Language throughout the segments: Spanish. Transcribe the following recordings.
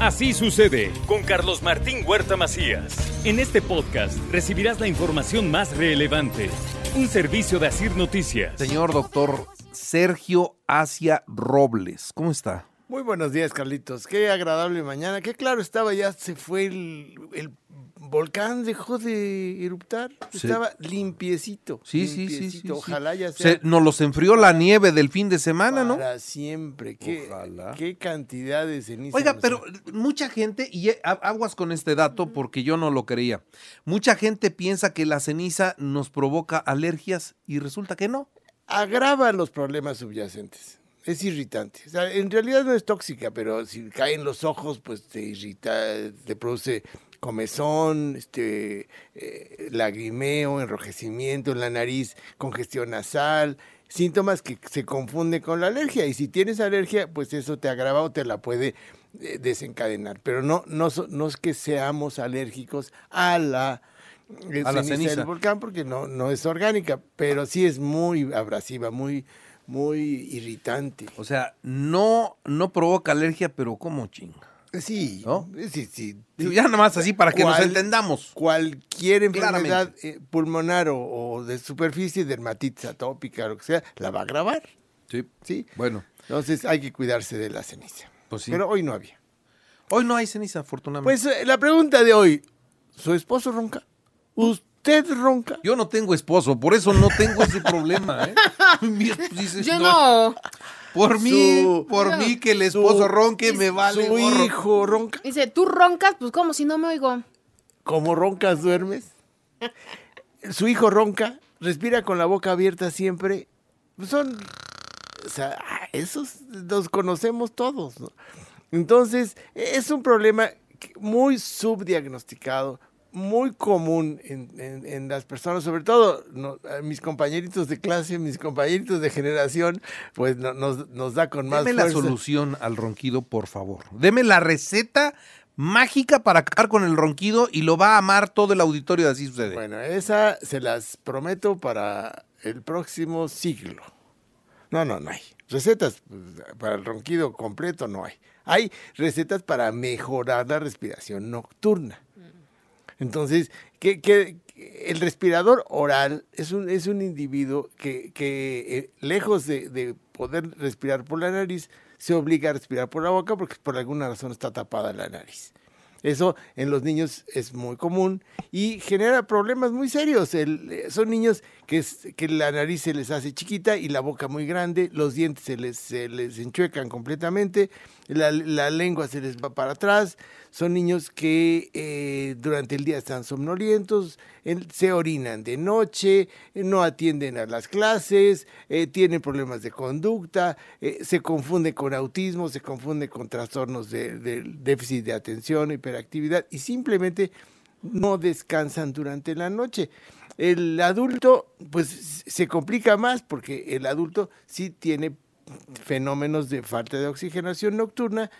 Así sucede con Carlos Martín Huerta Macías. En este podcast recibirás la información más relevante. Un servicio de Asir Noticias. Señor doctor Sergio Asia Robles, ¿cómo está? Muy buenos días, Carlitos. Qué agradable mañana. Qué claro estaba, ya se fue el, el volcán, dejó de eruptar. Sí. Estaba limpiecito. Sí, sí, sí, limpiecito. sí, sí. Ojalá ya sea Se, nos los enfrió la nieve del fin de semana, ¿no? para siempre. Qué, Ojalá. qué cantidad de ceniza. Oiga, pero mucha gente, y aguas con este dato porque yo no lo creía, mucha gente piensa que la ceniza nos provoca alergias y resulta que no. agrava los problemas subyacentes. Es irritante. O sea, en realidad no es tóxica, pero si cae en los ojos, pues te irrita, te produce comezón, este, eh, lagrimeo, enrojecimiento en la nariz, congestión nasal, síntomas que se confunden con la alergia. Y si tienes alergia, pues eso te agrava o te la puede eh, desencadenar. Pero no, no, no es que seamos alérgicos a la, eh, A la ceniza. del volcán porque no, no es orgánica, pero sí es muy abrasiva, muy, muy irritante. O sea, no, no provoca alergia, pero como chinga. Sí, ¿No? sí, sí. Ya nada más así para que nos entendamos. Cualquier enfermedad eh, pulmonar o, o de superficie, dermatitis atópica, lo que sea, la va a agravar. Sí. ¿sí? Bueno, Entonces hay que cuidarse de la ceniza. Pues sí. Pero hoy no había. hoy no hay ceniza, afortunadamente. Pues eh, la pregunta de hoy, ¿su esposo ronca? ¿Usted ronca? yo no tengo esposo, por eso no tengo ese problema, ¿eh? Yo no. Por mí, Su- por No. mí que el esposo Su- ronque me vale ¿Su gorro. hijo ronca? Dice, tú roncas, pues como si no me oigo. ¿Cómo roncas duermes? Su hijo ronca, respira con la boca abierta siempre. Pues Son, o sea, esos los conocemos todos. ¿no? Entonces, es un problema muy subdiagnosticado, muy común en, en- en las personas, sobre todo no, mis compañeritos de clase, mis compañeritos de generación, pues no- nos, nos da con más Deme la solución al ronquido, por favor. Deme la receta mágica para acabar con el ronquido y lo va a amar todo el auditorio de así sucede. Bueno, esa se las prometo para el próximo siglo. No, no, no hay. Recetas pues, para el ronquido completo no hay. Hay recetas para mejorar la respiración nocturna. Entonces, que, el respirador oral es un, es un individuo que, que, eh, lejos de poder respirar por la nariz, se obliga a respirar por la boca porque por alguna razón está tapada la nariz. Eso en los niños es muy común y genera problemas muy serios. Eh, son niños que, que la nariz se les hace chiquita y la boca muy grande, los dientes se les, se les enchuecan completamente, la, la lengua se les va para atrás. Son niños que eh, durante el día están somnolientos, se orinan de noche, no atienden a las clases, eh, tienen problemas de conducta, se confunde con autismo, se confunde con trastornos de, déficit de atención, hiperactividad y simplemente no descansan durante la noche. El adulto, pues se complica más porque el adulto sí tiene fenómenos de falta de oxigenación nocturna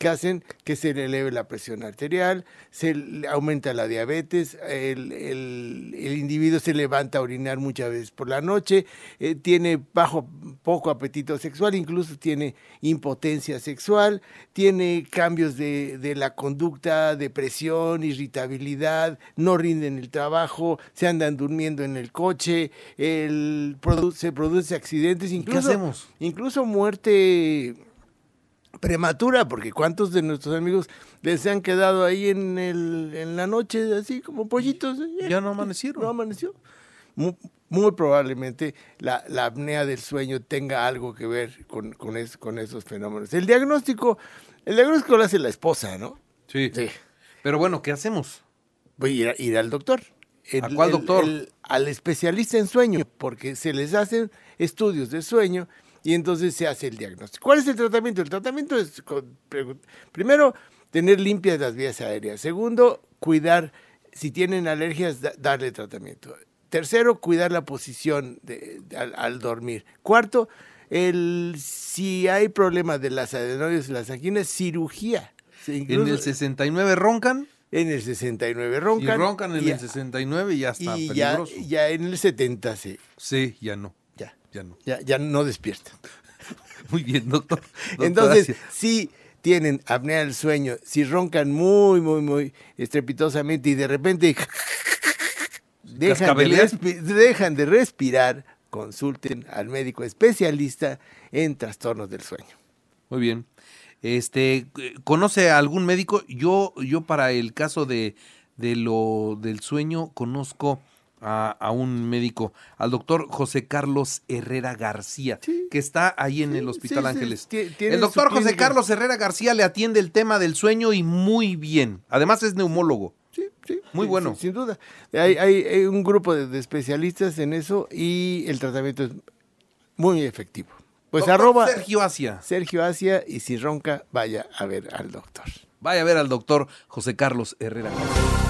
que hacen que se le eleve la presión arterial, se aumenta la diabetes, el, el- el individuo se levanta a orinar muchas veces por la noche, eh, tiene bajo poco apetito sexual, incluso tiene impotencia sexual, tiene cambios de, de la conducta, depresión, irritabilidad, no rinden el trabajo, se andan durmiendo en el coche, el, produ- se produce accidentes, incluso, hacemos? incluso muerte prematura, porque cuántos de nuestros amigos les han quedado ahí en, el, en la noche así como pollitos. eh, Ya no amanecieron. No amaneció. Muy, muy probablemente la, la apnea del sueño tenga algo que ver con, con, es- con esos fenómenos. El diagnóstico, el diagnóstico lo hace la esposa, ¿no? Sí. Sí. Pero bueno, ¿qué hacemos? Voy a ir, a- ir al doctor. El- ¿A cuál el- doctor? el- al especialista en sueño, porque se les hacen estudios de sueño y entonces se hace el diagnóstico. ¿Cuál es el tratamiento? El tratamiento es, con- primero, tener limpias las vías aéreas. Segundo, cuidar, si tienen alergias, da- darle tratamiento. Tercero, cuidar la posición de- de- al, al dormir. Cuarto, el, si hay problemas de las adenoides y las anginas, cirugía. Sí, En el 69 roncan en el 69 y roncan. roncan en y el 69 y ya está y ya, peligroso. ya en el 70 sí, Sí, ya no. Ya, no. ya, ya no despierta. Muy bien, doctor. Doctor, Entonces, gracias. si tienen apnea del sueño, si roncan muy, muy, muy estrepitosamente y de repente dejan de, dejan de respirar, consulten al médico especialista en trastornos del sueño. Muy bien. Este, ¿conoce a algún médico? Yo, yo para el caso de, de lo del sueño conozco a, a un médico, al doctor José Carlos Herrera García, Sí. que está ahí en el Hospital sí, Ángeles. El doctor José. Carlos Herrera García le atiende el tema del sueño y muy bien. Además es neumólogo. Sí, sí, Muy bueno. Sin, sin duda. Hay, hay- hay un grupo de, de especialistas en eso y el tratamiento es muy efectivo. Pues Doctor arroba Sergio Asia. Sergio Asia y si ronca, vaya a ver al doctor. Vaya a ver al doctor José Carlos Herrera García.